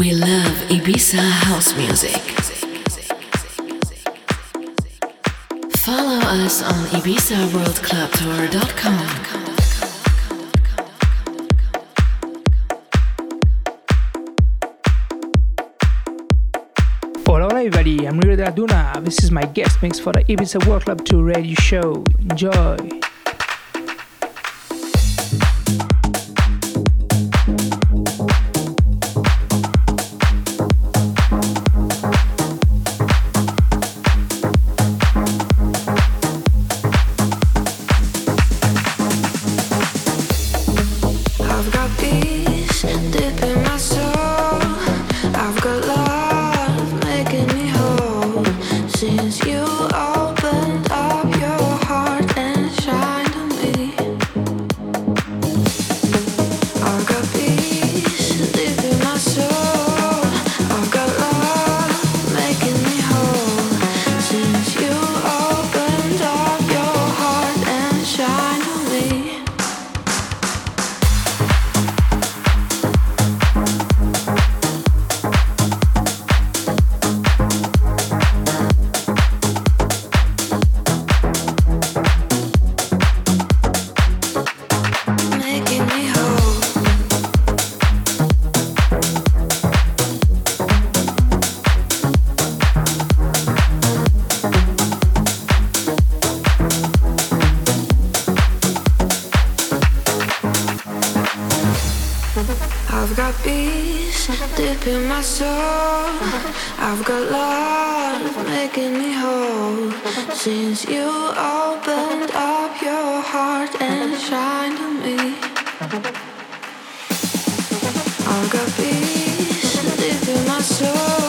We love Ibiza house music. Follow us on ibizaworldclubtour.com. Hola, hola everybody, I'm Rio Duna. This is my guest mix for the Ibiza World Club Tour radio show. Enjoy! I've got love making me whole since you opened up your heart and shined on me. I've got peace deep in my soul.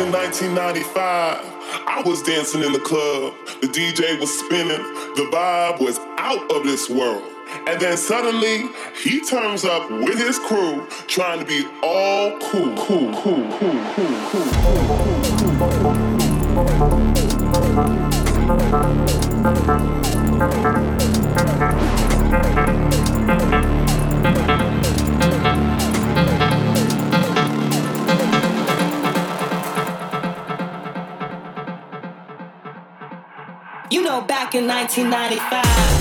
In 1995, I was dancing in the club. The DJ was spinning. The vibe was out of this world. And then suddenly, he turns up with his crew, trying to be all cool, cool, cool, cool, cool, You back in 1995.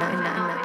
很难。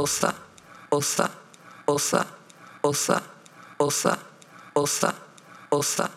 おさおさおさおさおさおさおさ。おさ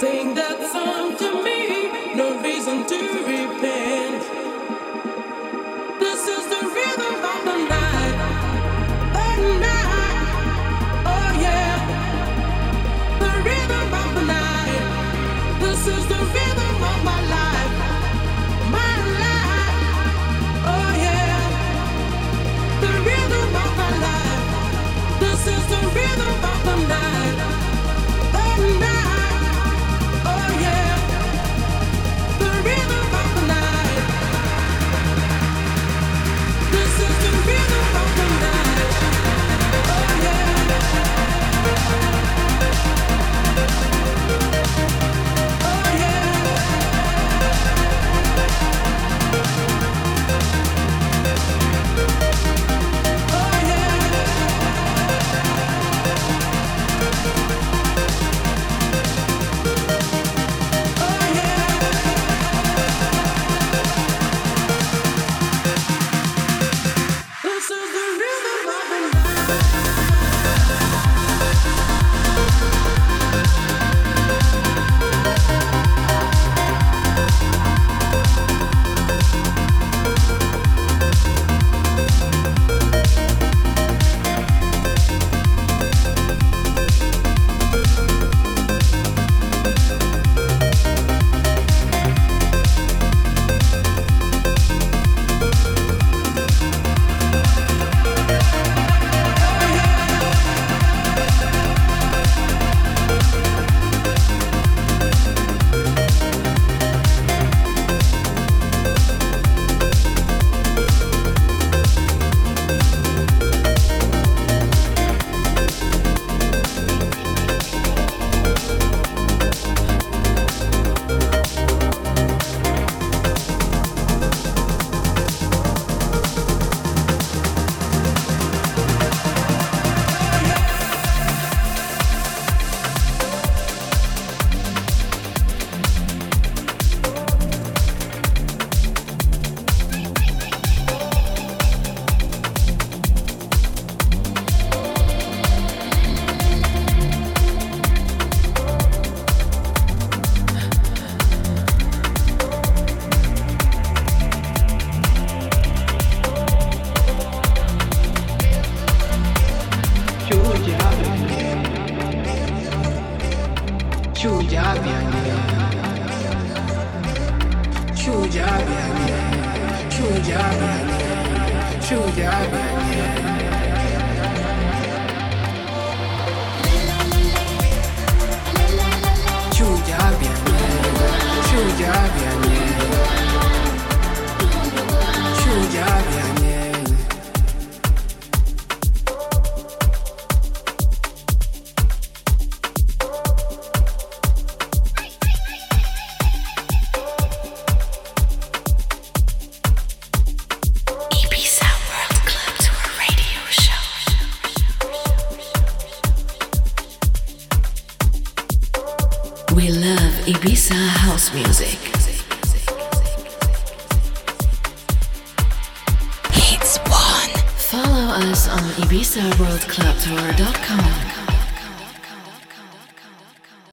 us on ibizaworldclubtour.com. Thank you.